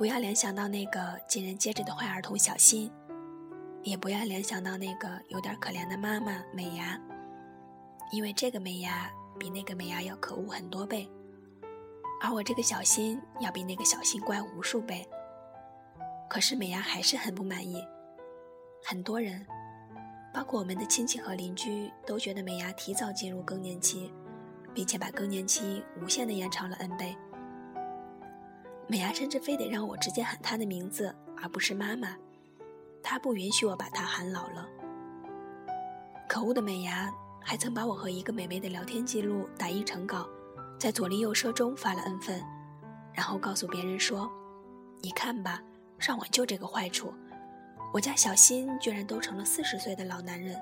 不要联想到那个尽人皆知的坏儿童小新，也不要联想到那个有点可怜的妈妈美伢，因为这个美伢比那个美伢要可恶很多倍，而我这个小新要比那个小新乖无数倍。可是美伢还是很不满意，很多人，包括我们的亲戚和邻居，都觉得美伢提早进入更年期，并且把更年期无限的延长了 n 倍。美伢甚至非得让我直接喊她的名字，而不是妈妈。她不允许我把她喊老了。可恶的美伢还曾把我和一个美眉的聊天记录打印成稿，在左邻右舍中发了 n 份，然后告诉别人说：“你看吧，上网就这个坏处。我家小新居然都成了四十岁的老男人，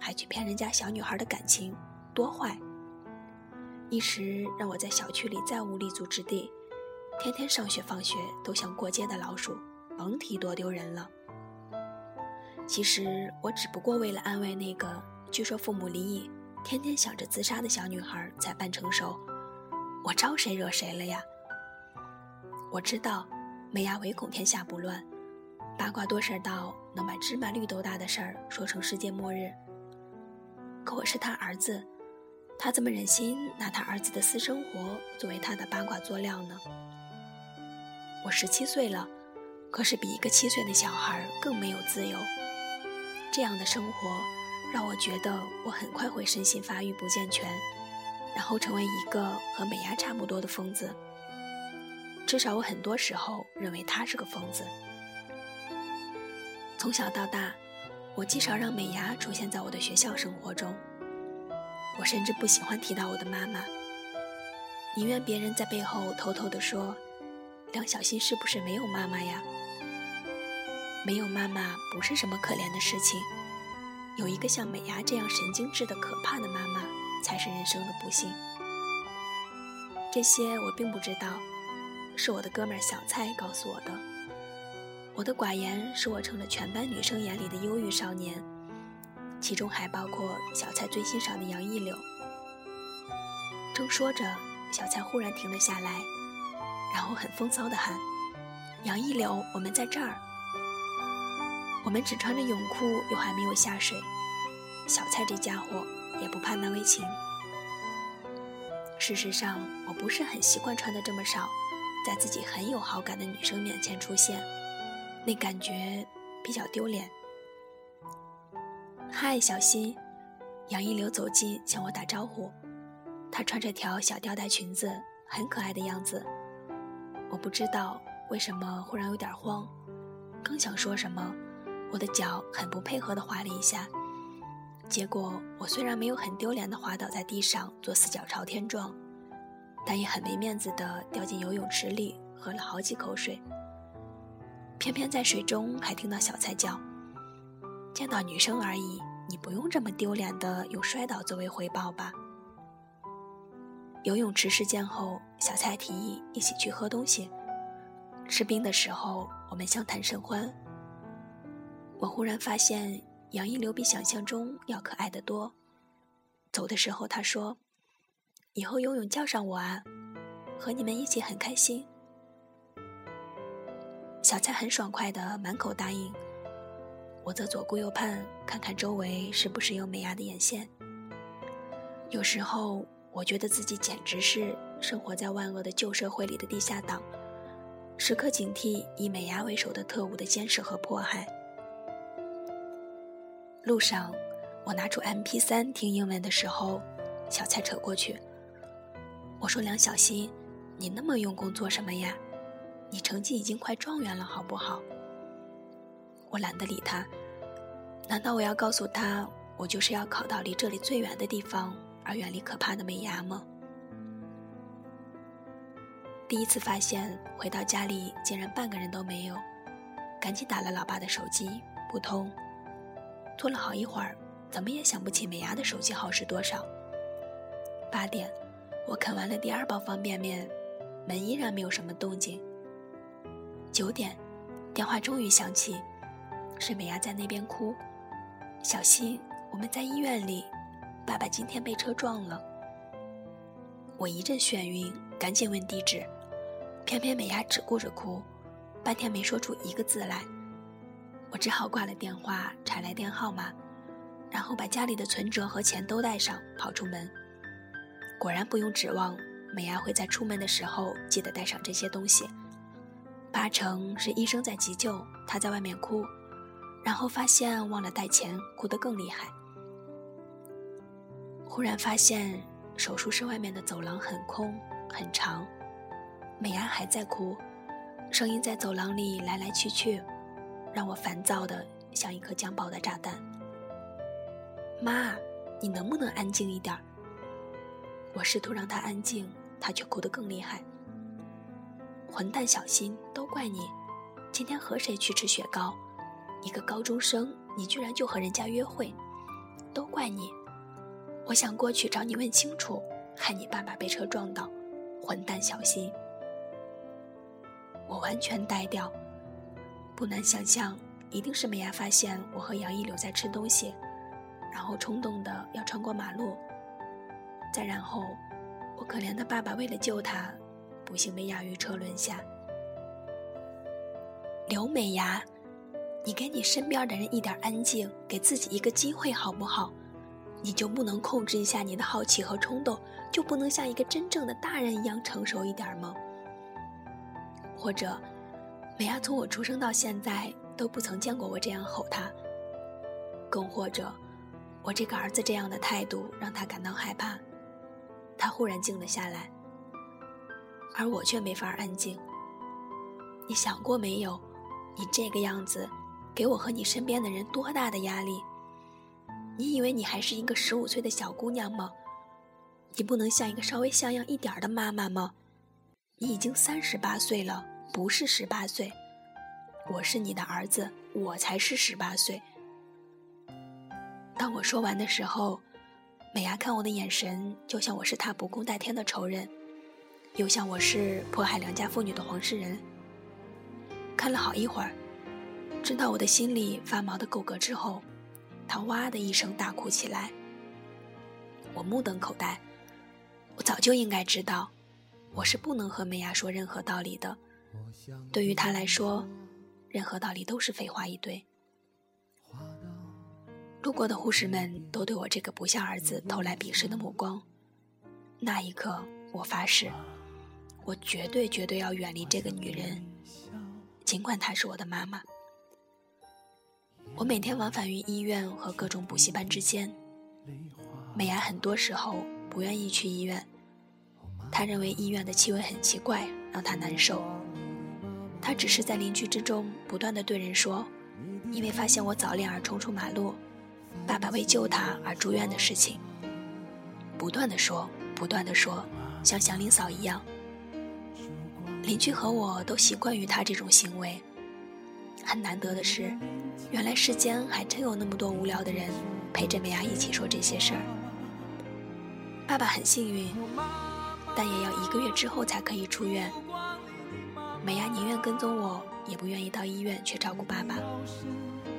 还去骗人家小女孩的感情，多坏！”一时让我在小区里再无立足之地。天天上学放学都像过街的老鼠，甭提多丢人了。其实我只不过为了安慰那个据说父母离异、天天想着自杀的小女孩才扮成熟。我招谁惹谁了呀？我知道，美伢唯恐天下不乱，八卦多事儿到能把芝麻绿豆大的事儿说成世界末日。可我是他儿子，他怎么忍心拿他儿子的私生活作为他的八卦佐料呢？我十七岁了，可是比一个七岁的小孩更没有自由。这样的生活让我觉得我很快会身心发育不健全，然后成为一个和美伢差不多的疯子。至少我很多时候认为他是个疯子。从小到大，我极少让美伢出现在我的学校生活中。我甚至不喜欢提到我的妈妈，宁愿别人在背后偷偷地说。梁小新是不是没有妈妈呀？没有妈妈不是什么可怜的事情，有一个像美伢这样神经质的可怕的妈妈，才是人生的不幸。这些我并不知道，是我的哥们小蔡告诉我的。我的寡言使我成了全班女生眼里的忧郁少年，其中还包括小蔡最欣赏的杨一柳。正说着，小蔡忽然停了下来。然后很风骚的喊：“杨一柳，我们在这儿。”我们只穿着泳裤，又还没有下水。小蔡这家伙也不怕难为情。事实上，我不是很习惯穿的这么少，在自己很有好感的女生面前出现，那感觉比较丢脸。嗨，小新，杨一柳走近向我打招呼。她穿着条小吊带裙子，很可爱的样子。我不知道为什么忽然有点慌，刚想说什么，我的脚很不配合的滑了一下，结果我虽然没有很丢脸的滑倒在地上做四脚朝天状，但也很没面子的掉进游泳池里喝了好几口水。偏偏在水中还听到小菜叫：“见到女生而已，你不用这么丢脸的用摔倒作为回报吧。”游泳池事件后，小蔡提议一起去喝东西。吃冰的时候，我们相谈甚欢。我忽然发现杨一流比想象中要可爱的多。走的时候，他说：“以后游泳叫上我啊，和你们一起很开心。”小蔡很爽快的满口答应。我则左顾右盼，看看周围是不是有美伢的眼线。有时候。我觉得自己简直是生活在万恶的旧社会里的地下党，时刻警惕以美伢为首的特务的监视和迫害。路上，我拿出 MP3 听英文的时候，小蔡扯过去。我说：“梁小新，你那么用功做什么呀？你成绩已经快状元了，好不好？”我懒得理他。难道我要告诉他，我就是要考到离这里最远的地方？而远离可怕的美伢吗？第一次发现回到家里竟然半个人都没有，赶紧打了老爸的手机，不通。拖了好一会儿，怎么也想不起美伢的手机号是多少。八点，我啃完了第二包方便面，门依然没有什么动静。九点，电话终于响起，是美伢在那边哭：“小溪，我们在医院里。”爸爸今天被车撞了，我一阵眩晕，赶紧问地址，偏偏美伢只顾着哭，半天没说出一个字来。我只好挂了电话，查来电号码，然后把家里的存折和钱都带上，跑出门。果然不用指望美伢会在出门的时候记得带上这些东西，八成是医生在急救，她在外面哭，然后发现忘了带钱，哭得更厉害。忽然发现手术室外面的走廊很空很长，美伢还在哭，声音在走廊里来来去去。让我烦躁的像一颗将爆的炸弹。妈，你能不能安静一点？我试图让他安静，他却哭得更厉害。混蛋，小心，都怪你！今天和谁去吃雪糕？一个高中生，你居然就和人家约会？都怪你！我想过去找你问清楚，害你爸爸被车撞到。混蛋，小心！我完全呆掉。不难想象，一定是美伢发现我和杨毅留在吃东西，然后冲动的要穿过马路。再然后，我可怜的爸爸为了救他，不幸被压于车轮下。刘美伢，你给你身边的人一点安静，给自己一个机会好不好？你就不能控制一下你的好奇和冲动，就不能像一个真正的大人一样成熟一点吗？或者？美伢从我出生到现在都不曾见过我这样吼他，更或者，我这个儿子这样的态度让他感到害怕，他忽然静了下来，而我却没法安静。你想过没有，你这个样子，给我和你身边的人多大的压力？你以为你还是一个十五岁的小姑娘吗？你不能像一个稍微像样一点的妈妈吗？你已经三十八岁了。不是十八岁，我是你的儿子，我才是十八岁。当我说完的时候，美伢看我的眼神，就像我是她不共戴天的仇人，又像我是迫害良家妇女的黄世仁。看了好一会儿，知道我的心里发毛的够格之后，她哇的一声大哭起来。我目瞪口呆，我早就应该知道，我是不能和美伢说任何道理的。对于他来说，任何道理都是废话一堆。路过的护士们都对我这个不孝儿子投来鄙视的目光。那一刻，我发誓，我绝对绝对要远离这个女人，尽管她是我的妈妈。我每天往返于医院和各种补习班之间。美伢很多时候不愿意去医院，他认为医院的气味很奇怪，让他难受。他只是在邻居之中不断的对人说，因为发现我早恋而冲出马路，爸爸为救他而住院的事情。不断的说，不断的说，像祥林嫂一样。邻居和我都习惯于他这种行为。很难得的是，原来世间还真有那么多无聊的人陪着美伢一起说这些事儿。爸爸很幸运，但也要一个月之后才可以出院。美伢宁愿跟踪我，也不愿意到医院去照顾爸爸。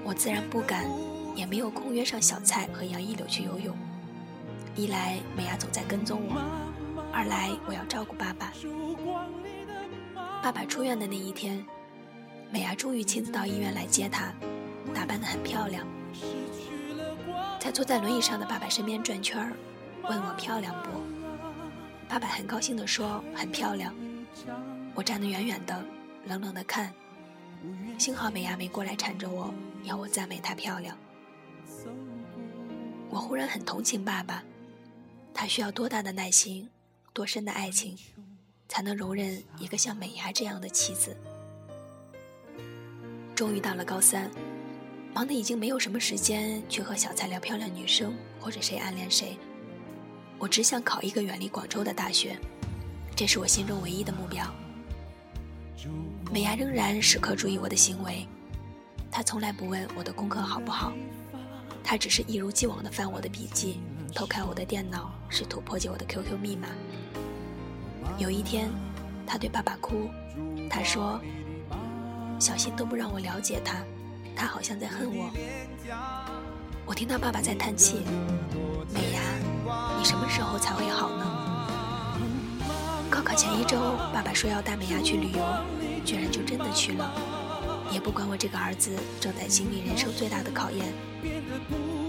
我自然不敢，也没有空约上小蔡和杨一柳去游泳。一来美伢总在跟踪我，二来我要照顾爸爸。爸爸出院的那一天，美伢终于亲自到医院来接他，打扮得很漂亮。在坐在轮椅上的爸爸身边转圈儿，问我漂亮不？爸爸很高兴地说：“很漂亮。”我站得远远的，冷冷的看。幸好美伢没过来缠着我，要我赞美她漂亮。我忽然很同情爸爸，他需要多大的耐心，多深的爱情，才能容忍一个像美伢这样的妻子？终于到了高三，忙得已经没有什么时间去和小蔡聊漂亮女生或者谁暗恋谁。我只想考一个远离广州的大学，这是我心中唯一的目标。美伢仍然时刻注意我的行为，她从来不问我的功课好不好，她只是一如既往地翻我的笔记，偷看我的电脑，试图破解我的 QQ 密码。有一天，她对爸爸哭，她说：“小新都不让我了解他，他好像在恨我。”我听到爸爸在叹气：“，你什么时候才会好呢？”高考前一周，爸爸说要带美伢去旅游。居然就真的去了，也不管我这个儿子正在经历人生最大的考验。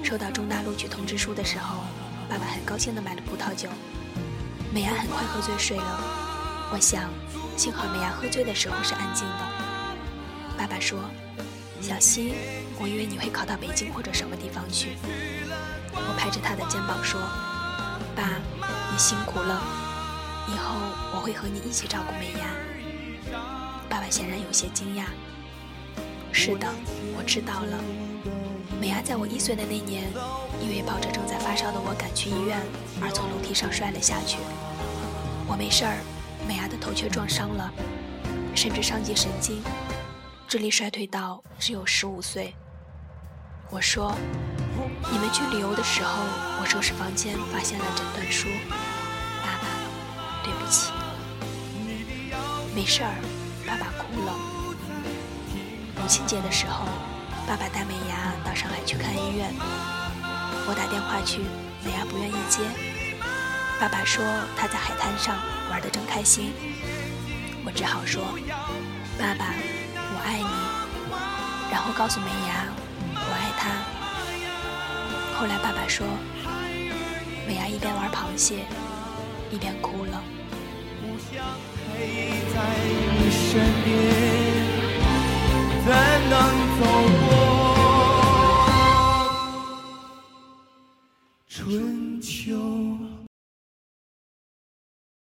收到重大录取通知书的时候，爸爸很高兴地买了葡萄酒。美伢很快喝醉睡了，我想，幸好美伢喝醉的时候是安静的。爸爸说：“小溪，我以为你会考到北京或者什么地方去。”我拍着他的肩膀说：“爸，你辛苦了，以后我会和你一起照顾美伢。”爸爸显然有些惊讶。“是的，我知道了。”美伢在我一岁的那年，因为抱着正在发烧的我赶去医院，而从楼梯上摔了下去。我没事儿，美伢的头却撞伤了，甚至伤及神经，智力衰退到只有十五岁。我说：“你们去旅游的时候，我收拾房间发现了诊断书。”爸爸，对不起。没事儿，爸爸哭了。母亲节的时候。爸爸带美伢到上海去看医院，我打电话去，美伢不愿意接。爸爸说他在海滩上玩得正开心，我只好说：“爸爸，我爱你。”然后告诉美伢。后来爸爸说，美伢一边玩螃蟹，一边哭了。才能走过。